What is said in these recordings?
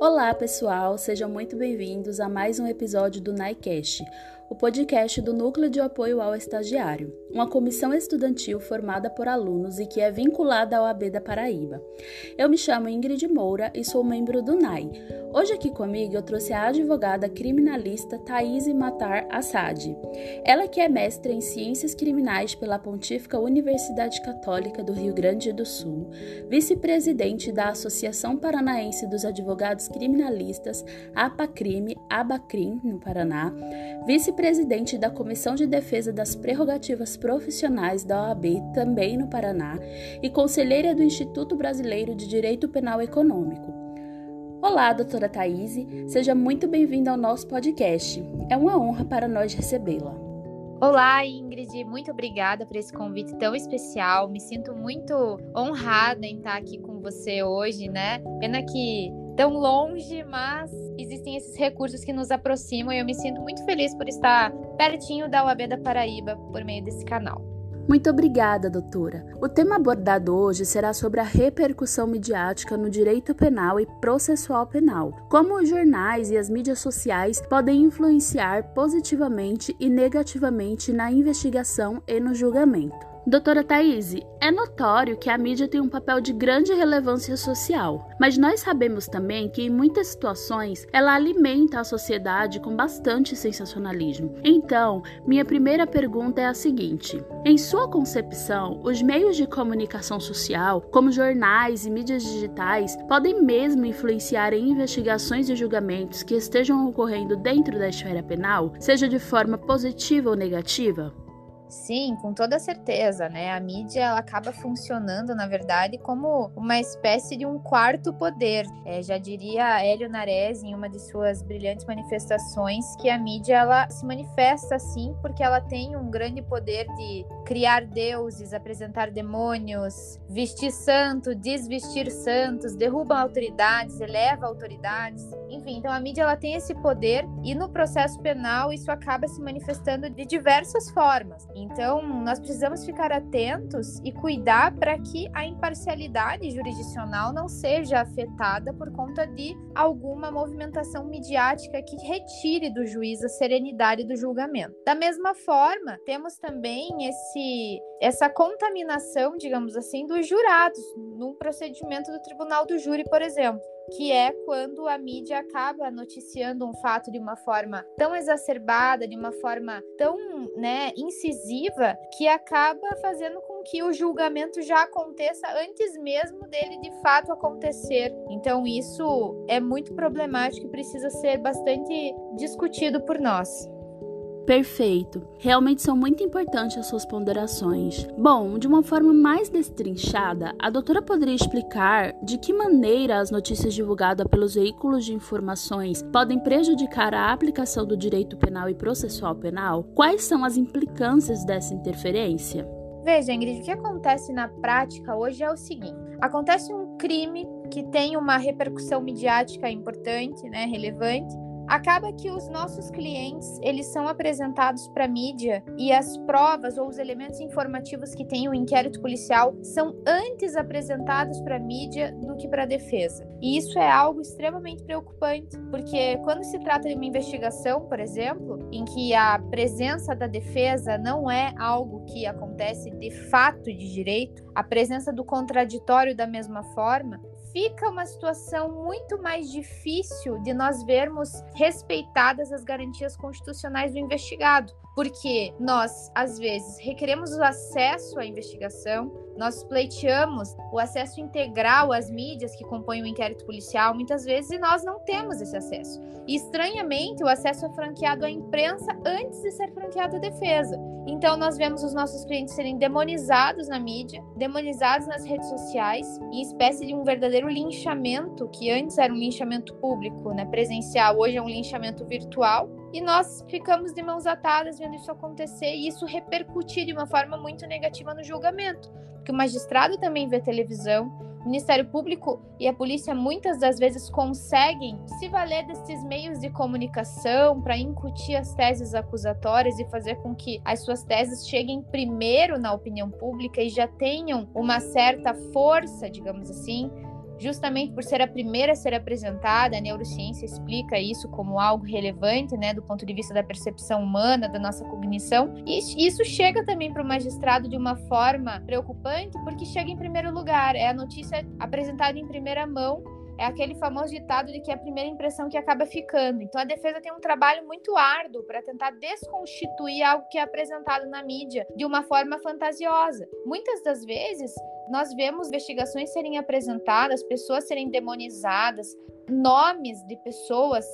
Olá, pessoal, sejam muito bem-vindos a mais um episódio do NICAST, o podcast do Núcleo de Apoio ao Estagiário, uma comissão estudantil formada por alunos e que é vinculada ao AB da Paraíba. Eu me chamo Ingrid Moura e sou membro do NAI. Hoje aqui comigo eu trouxe a advogada criminalista Thaís Matar Assad. Ela que é mestre em Ciências Criminais pela Pontífica Universidade Católica do Rio Grande do Sul, vice-presidente da Associação Paranaense dos Advogados Criminalistas, APACRIME, ABACRIM, no Paraná, vice presidente da Comissão de Defesa das Prerrogativas Profissionais da OAB, também no Paraná, e conselheira do Instituto Brasileiro de Direito Penal Econômico. Olá, doutora Thaís, seja muito bem-vinda ao nosso podcast. É uma honra para nós recebê-la. Olá, Ingrid, muito obrigada por esse convite tão especial. Me sinto muito honrada em estar aqui com você hoje, né? Pena que tão longe, mas existem esses recursos que nos aproximam e eu me sinto muito feliz por estar pertinho da UAB da Paraíba por meio desse canal. Muito obrigada, doutora. O tema abordado hoje será sobre a repercussão midiática no direito penal e processual penal. Como os jornais e as mídias sociais podem influenciar positivamente e negativamente na investigação e no julgamento. Doutora Thaís, é notório que a mídia tem um papel de grande relevância social, mas nós sabemos também que em muitas situações ela alimenta a sociedade com bastante sensacionalismo. Então, minha primeira pergunta é a seguinte: em sua concepção, os meios de comunicação social, como jornais e mídias digitais, podem mesmo influenciar em investigações e julgamentos que estejam ocorrendo dentro da esfera penal, seja de forma positiva ou negativa? Sim, com toda certeza, né? A mídia ela acaba funcionando, na verdade, como uma espécie de um quarto poder. É, já diria Hélio Nares em uma de suas brilhantes manifestações que a mídia ela se manifesta assim porque ela tem um grande poder de criar deuses, apresentar demônios, vestir santo, desvestir santos, derruba autoridades, eleva autoridades. Enfim, então a mídia ela tem esse poder e no processo penal isso acaba se manifestando de diversas formas. Então, nós precisamos ficar atentos e cuidar para que a imparcialidade jurisdicional não seja afetada por conta de alguma movimentação midiática que retire do juiz a serenidade do julgamento. Da mesma forma, temos também esse essa contaminação, digamos assim, dos jurados num procedimento do tribunal do júri, por exemplo que é quando a mídia acaba noticiando um fato de uma forma tão exacerbada, de uma forma tão né, incisiva, que acaba fazendo com que o julgamento já aconteça antes mesmo dele de fato acontecer. Então, isso é muito problemático e precisa ser bastante discutido por nós. Perfeito. Realmente são muito importantes as suas ponderações. Bom, de uma forma mais destrinchada, a doutora poderia explicar de que maneira as notícias divulgadas pelos veículos de informações podem prejudicar a aplicação do direito penal e processual penal? Quais são as implicâncias dessa interferência? Veja, Ingrid, o que acontece na prática hoje é o seguinte: acontece um crime que tem uma repercussão midiática importante, né, relevante, acaba que os nossos clientes eles são apresentados para a mídia e as provas ou os elementos informativos que tem o inquérito policial são antes apresentados para a mídia do que para a defesa. E isso é algo extremamente preocupante, porque quando se trata de uma investigação, por exemplo, em que a presença da defesa não é algo que acontece de fato de direito, a presença do contraditório da mesma forma, fica uma situação muito mais difícil de nós vermos respeitadas as garantias constitucionais do investigado, porque nós, às vezes, requeremos o acesso à investigação, nós pleiteamos o acesso integral às mídias que compõem o inquérito policial, muitas vezes, e nós não temos esse acesso. E, estranhamente, o acesso é franqueado à imprensa antes de ser franqueado à defesa. Então, nós vemos os nossos clientes serem demonizados na mídia, demonizados nas redes sociais, em espécie de um verdadeiro linchamento, que antes era um linchamento público, né, presencial, hoje é um linchamento virtual. E nós ficamos de mãos atadas vendo isso acontecer e isso repercutir de uma forma muito negativa no julgamento que o magistrado também vê televisão, o Ministério Público e a polícia muitas das vezes conseguem se valer desses meios de comunicação para incutir as teses acusatórias e fazer com que as suas teses cheguem primeiro na opinião pública e já tenham uma certa força, digamos assim, justamente por ser a primeira a ser apresentada, a neurociência explica isso como algo relevante, né, do ponto de vista da percepção humana, da nossa cognição. E isso chega também para o magistrado de uma forma preocupante, porque chega em primeiro lugar, é a notícia apresentada em primeira mão é aquele famoso ditado de que é a primeira impressão que acaba ficando. Então a defesa tem um trabalho muito árduo para tentar desconstituir algo que é apresentado na mídia de uma forma fantasiosa. Muitas das vezes nós vemos investigações serem apresentadas, pessoas serem demonizadas, nomes de pessoas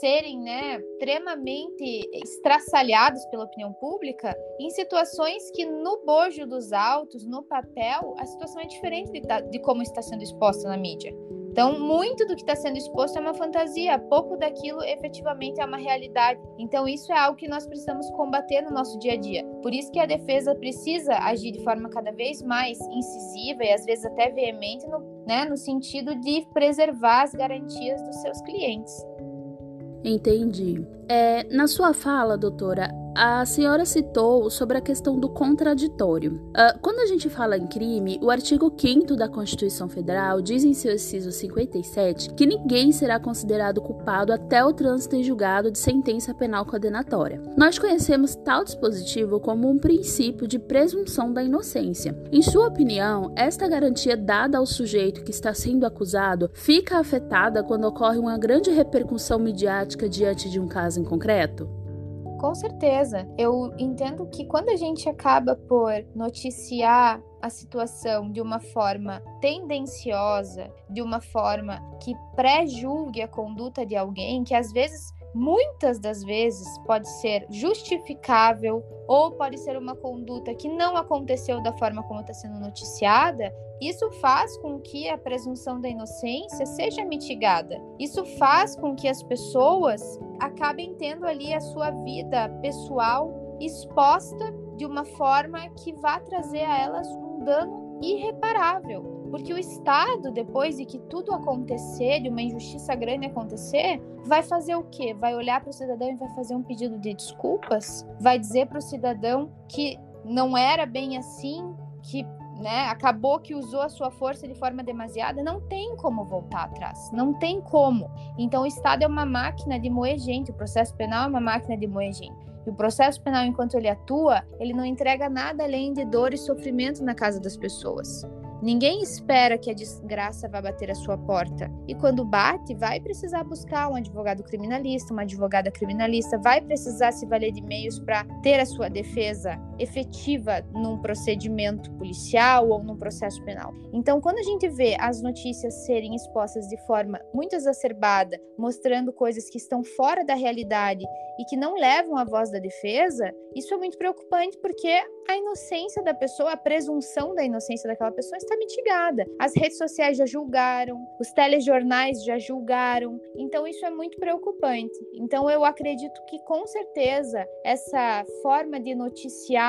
serem né, extremamente estraçalhados pela opinião pública em situações que no bojo dos autos, no papel, a situação é diferente de, de como está sendo exposta na mídia. Então, muito do que está sendo exposto é uma fantasia, pouco daquilo efetivamente é uma realidade. Então, isso é algo que nós precisamos combater no nosso dia a dia. Por isso que a defesa precisa agir de forma cada vez mais incisiva e às vezes até veemente no, né, no sentido de preservar as garantias dos seus clientes. Entendi. É, na sua fala, doutora, a senhora citou sobre a questão do contraditório. Uh, quando a gente fala em crime, o artigo 5 da Constituição Federal diz em seu inciso 57 que ninguém será considerado culpado até o trânsito em julgado de sentença penal condenatória. Nós conhecemos tal dispositivo como um princípio de presunção da inocência. Em sua opinião, esta garantia dada ao sujeito que está sendo acusado fica afetada quando ocorre uma grande repercussão midiática diante de um caso em concreto? Com certeza. Eu entendo que quando a gente acaba por noticiar a situação de uma forma tendenciosa, de uma forma que pré-julgue a conduta de alguém, que às vezes muitas das vezes pode ser justificável ou pode ser uma conduta que não aconteceu da forma como está sendo noticiada, isso faz com que a presunção da inocência seja mitigada. Isso faz com que as pessoas acabem tendo ali a sua vida pessoal exposta de uma forma que vá trazer a elas um dano irreparável. Porque o Estado, depois de que tudo acontecer, de uma injustiça grande acontecer, vai fazer o quê? Vai olhar para o cidadão e vai fazer um pedido de desculpas? Vai dizer para o cidadão que não era bem assim, que né, acabou que usou a sua força de forma demasiada, não tem como voltar atrás, não tem como. Então o Estado é uma máquina de moer gente, o processo penal é uma máquina de moer gente. E o processo penal, enquanto ele atua, ele não entrega nada além de dor e sofrimento na casa das pessoas. Ninguém espera que a desgraça vá bater a sua porta. E quando bate, vai precisar buscar um advogado criminalista, uma advogada criminalista, vai precisar se valer de meios para ter a sua defesa efetiva num procedimento policial ou num processo penal. Então, quando a gente vê as notícias serem expostas de forma muito exacerbada, mostrando coisas que estão fora da realidade e que não levam a voz da defesa, isso é muito preocupante porque a inocência da pessoa, a presunção da inocência daquela pessoa está mitigada. As redes sociais já julgaram, os telejornais já julgaram, então isso é muito preocupante. Então eu acredito que com certeza essa forma de noticiar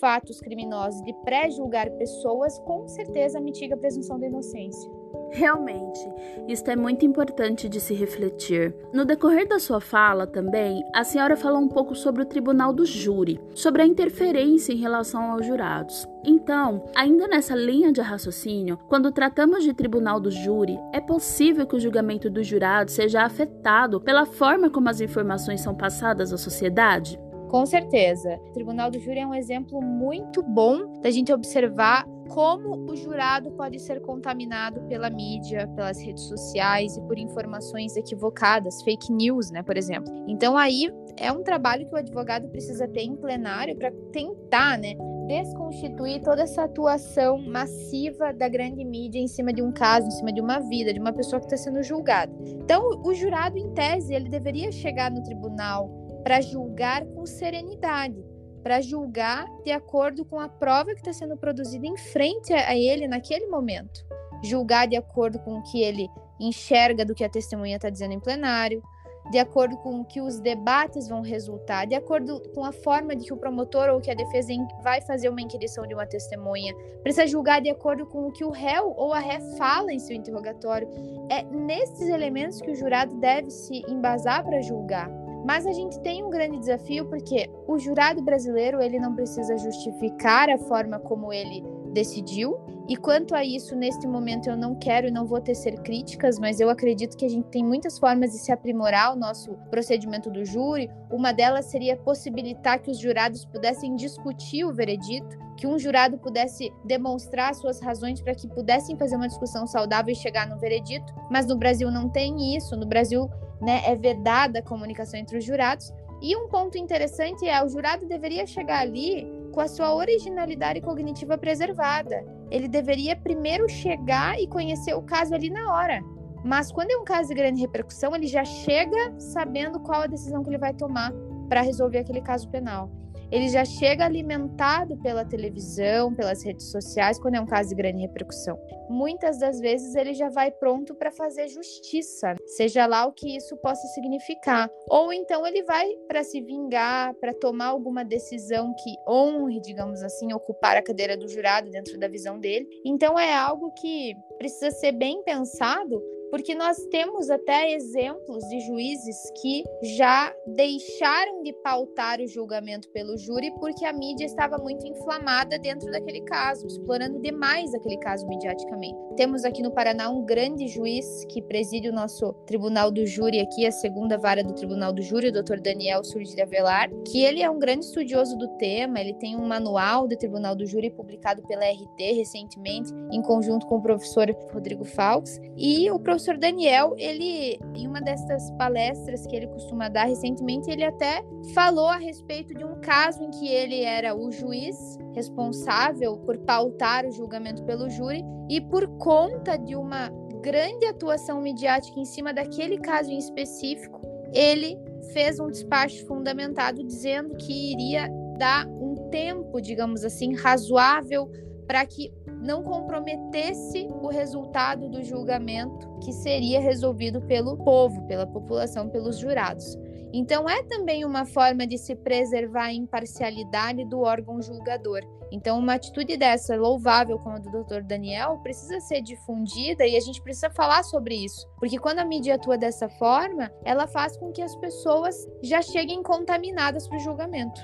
fatos criminosos, de pré-julgar pessoas, com certeza mitiga a presunção da inocência. Realmente, isto é muito importante de se refletir. No decorrer da sua fala também, a senhora falou um pouco sobre o tribunal do júri, sobre a interferência em relação aos jurados. Então, ainda nessa linha de raciocínio, quando tratamos de tribunal do júri, é possível que o julgamento do jurado seja afetado pela forma como as informações são passadas à sociedade? Com certeza. O Tribunal do Júri é um exemplo muito bom da gente observar como o jurado pode ser contaminado pela mídia, pelas redes sociais e por informações equivocadas, fake news, né, por exemplo. Então aí é um trabalho que o advogado precisa ter em plenário para tentar, né, desconstituir toda essa atuação massiva da grande mídia em cima de um caso, em cima de uma vida, de uma pessoa que está sendo julgada. Então, o jurado, em tese, ele deveria chegar no tribunal para julgar com serenidade, para julgar de acordo com a prova que está sendo produzida em frente a ele naquele momento, julgar de acordo com o que ele enxerga do que a testemunha está dizendo em plenário, de acordo com o que os debates vão resultar, de acordo com a forma de que o promotor ou que a defesa vai fazer uma inquirição de uma testemunha, precisa julgar de acordo com o que o réu ou a ré fala em seu interrogatório. É nesses elementos que o jurado deve se embasar para julgar. Mas a gente tem um grande desafio porque o jurado brasileiro ele não precisa justificar a forma como ele decidiu. E quanto a isso, neste momento eu não quero e não vou tecer críticas, mas eu acredito que a gente tem muitas formas de se aprimorar o nosso procedimento do júri. Uma delas seria possibilitar que os jurados pudessem discutir o veredito, que um jurado pudesse demonstrar suas razões para que pudessem fazer uma discussão saudável e chegar no veredito. Mas no Brasil não tem isso. No Brasil, né, é vedada a comunicação entre os jurados. E um ponto interessante é o jurado deveria chegar ali com a sua originalidade cognitiva preservada. Ele deveria primeiro chegar e conhecer o caso ali na hora. Mas quando é um caso de grande repercussão, ele já chega sabendo qual a decisão que ele vai tomar para resolver aquele caso penal ele já chega alimentado pela televisão, pelas redes sociais, quando é um caso de grande repercussão. Muitas das vezes ele já vai pronto para fazer justiça, seja lá o que isso possa significar. Ou então ele vai para se vingar, para tomar alguma decisão que honre, digamos assim, ocupar a cadeira do jurado dentro da visão dele. Então é algo que precisa ser bem pensado porque nós temos até exemplos de juízes que já deixaram de pautar o julgamento pelo júri porque a mídia estava muito inflamada dentro daquele caso, explorando demais aquele caso mediaticamente. Temos aqui no Paraná um grande juiz que preside o nosso Tribunal do Júri aqui, a segunda vara do Tribunal do Júri, o Dr. Daniel Surge de Avelar, que ele é um grande estudioso do tema, ele tem um manual do Tribunal do Júri publicado pela RT recentemente, em conjunto com o professor Rodrigo Falks, e o professor professor Daniel, ele, em uma dessas palestras que ele costuma dar recentemente, ele até falou a respeito de um caso em que ele era o juiz responsável por pautar o julgamento pelo júri e por conta de uma grande atuação midiática em cima daquele caso em específico, ele fez um despacho fundamentado dizendo que iria dar um tempo, digamos assim, razoável para que não comprometesse o resultado do julgamento que seria resolvido pelo povo, pela população, pelos jurados. Então, é também uma forma de se preservar a imparcialidade do órgão julgador. Então, uma atitude dessa, louvável como a do Dr. Daniel, precisa ser difundida e a gente precisa falar sobre isso. Porque quando a mídia atua dessa forma, ela faz com que as pessoas já cheguem contaminadas para o julgamento.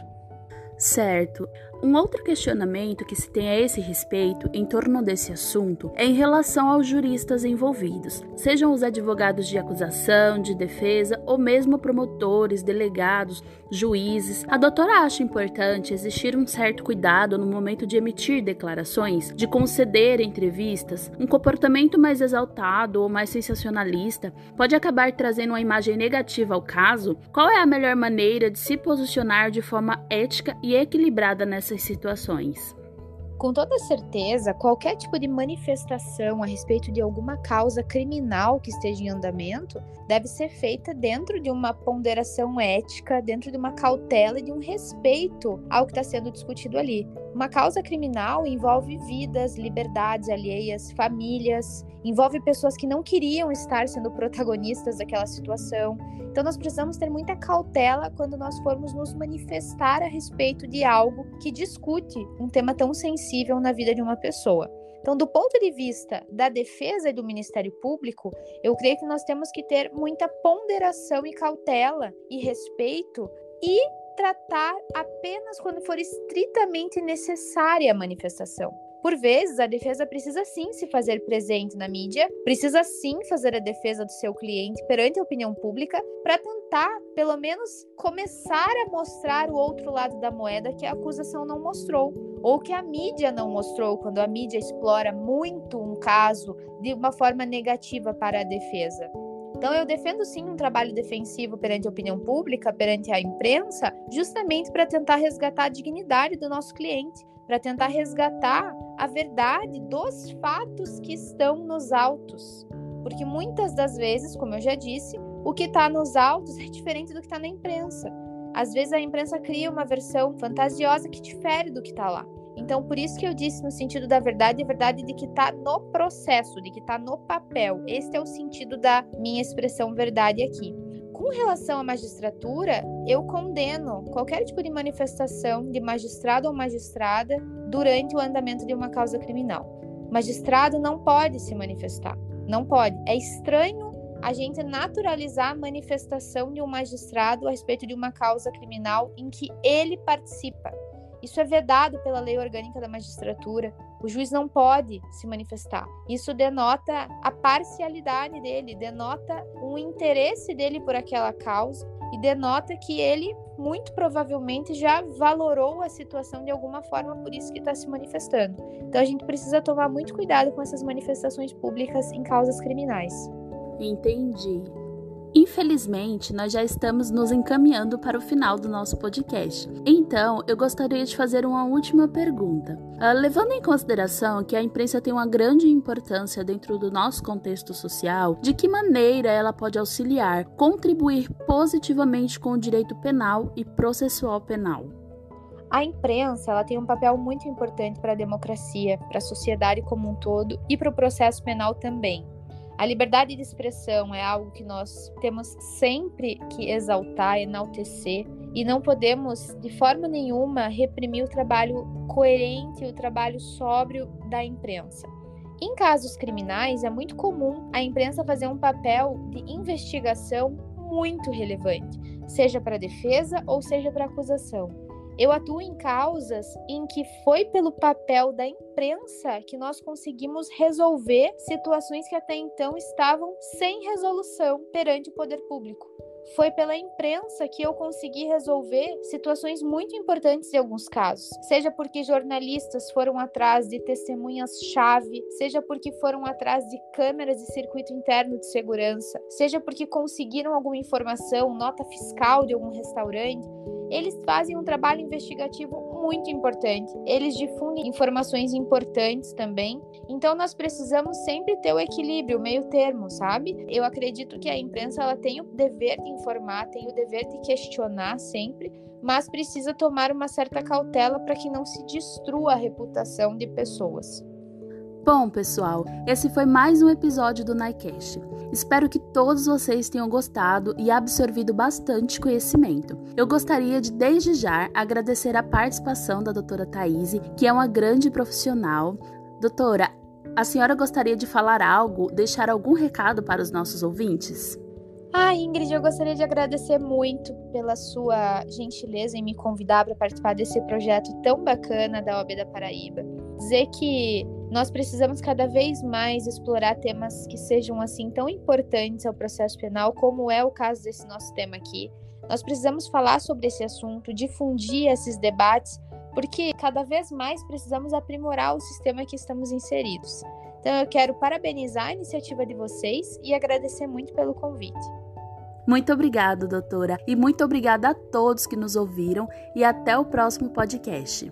Certo. Um outro questionamento que se tem a esse respeito em torno desse assunto é em relação aos juristas envolvidos, sejam os advogados de acusação, de defesa ou mesmo promotores, delegados, juízes. A doutora acha importante existir um certo cuidado no momento de emitir declarações, de conceder entrevistas. Um comportamento mais exaltado ou mais sensacionalista pode acabar trazendo uma imagem negativa ao caso. Qual é a melhor maneira de se posicionar de forma ética e equilibrada nessa essas situações. Com toda certeza, qualquer tipo de manifestação a respeito de alguma causa criminal que esteja em andamento deve ser feita dentro de uma ponderação ética, dentro de uma cautela e de um respeito ao que está sendo discutido ali. Uma causa criminal envolve vidas, liberdades alheias, famílias, envolve pessoas que não queriam estar sendo protagonistas daquela situação. Então, nós precisamos ter muita cautela quando nós formos nos manifestar a respeito de algo que discute um tema tão sensível na vida de uma pessoa. Então, do ponto de vista da defesa e do Ministério Público, eu creio que nós temos que ter muita ponderação e cautela e respeito e tratar apenas quando for estritamente necessária a manifestação. Por vezes, a defesa precisa sim se fazer presente na mídia, precisa sim fazer a defesa do seu cliente perante a opinião pública para tentar, pelo menos, começar a mostrar o outro lado da moeda que a acusação não mostrou, ou que a mídia não mostrou, quando a mídia explora muito um caso de uma forma negativa para a defesa. Então, eu defendo sim um trabalho defensivo perante a opinião pública, perante a imprensa, justamente para tentar resgatar a dignidade do nosso cliente, para tentar resgatar a verdade dos fatos que estão nos autos. Porque muitas das vezes, como eu já disse, o que está nos autos é diferente do que está na imprensa. Às vezes a imprensa cria uma versão fantasiosa que difere do que está lá. Então, por isso que eu disse no sentido da verdade, a verdade de que está no processo, de que está no papel. Este é o sentido da minha expressão verdade aqui. Com relação à magistratura, eu condeno qualquer tipo de manifestação de magistrado ou magistrada durante o andamento de uma causa criminal. Magistrado não pode se manifestar, não pode. É estranho a gente naturalizar a manifestação de um magistrado a respeito de uma causa criminal em que ele participa. Isso é vedado pela lei orgânica da magistratura. O O juiz não pode se manifestar. Isso denota a parcialidade dele, denota um interesse dele por aquela causa e denota que ele muito provavelmente já valorou a situação de alguma forma, por isso que está se manifestando. Então a gente precisa tomar muito cuidado com essas manifestações públicas em causas criminais. Entendi. Infelizmente, nós já estamos nos encaminhando para o final do nosso podcast. Então, eu gostaria de fazer uma última pergunta. Uh, levando em consideração que a imprensa tem uma grande importância dentro do nosso contexto social, de que maneira ela pode auxiliar, contribuir positivamente com o direito penal e processual penal? A imprensa ela tem um papel muito importante para a democracia, para a sociedade como um todo e para o processo penal também. A liberdade de expressão é algo que nós temos sempre que exaltar, enaltecer, e não podemos, de forma nenhuma, reprimir o trabalho coerente, o trabalho sóbrio da imprensa. Em casos criminais, é muito comum a imprensa fazer um papel de investigação muito relevante, seja para defesa ou seja para acusação. Eu atuo em causas em que foi pelo papel da imprensa que nós conseguimos resolver situações que até então estavam sem resolução perante o poder público. Foi pela imprensa que eu consegui resolver situações muito importantes em alguns casos, seja porque jornalistas foram atrás de testemunhas-chave, seja porque foram atrás de câmeras de circuito interno de segurança, seja porque conseguiram alguma informação, nota fiscal de algum restaurante eles fazem um trabalho investigativo muito importante. Eles difundem informações importantes também. Então nós precisamos sempre ter o equilíbrio, o meio termo, sabe? Eu acredito que a imprensa ela tem o dever de informar, tem o dever de questionar sempre, mas precisa tomar uma certa cautela para que não se destrua a reputação de pessoas. Bom, pessoal, esse foi mais um episódio do Nicast. Espero que todos vocês tenham gostado e absorvido bastante conhecimento. Eu gostaria de, desde já, agradecer a participação da doutora Thaís, que é uma grande profissional. Doutora, a senhora gostaria de falar algo, deixar algum recado para os nossos ouvintes? Ah, Ingrid, eu gostaria de agradecer muito pela sua gentileza em me convidar para participar desse projeto tão bacana da OAB da Paraíba. Dizer que nós precisamos cada vez mais explorar temas que sejam assim tão importantes ao processo penal, como é o caso desse nosso tema aqui. Nós precisamos falar sobre esse assunto, difundir esses debates, porque cada vez mais precisamos aprimorar o sistema que estamos inseridos. Então eu quero parabenizar a iniciativa de vocês e agradecer muito pelo convite. Muito obrigado, doutora, e muito obrigada a todos que nos ouviram e até o próximo podcast.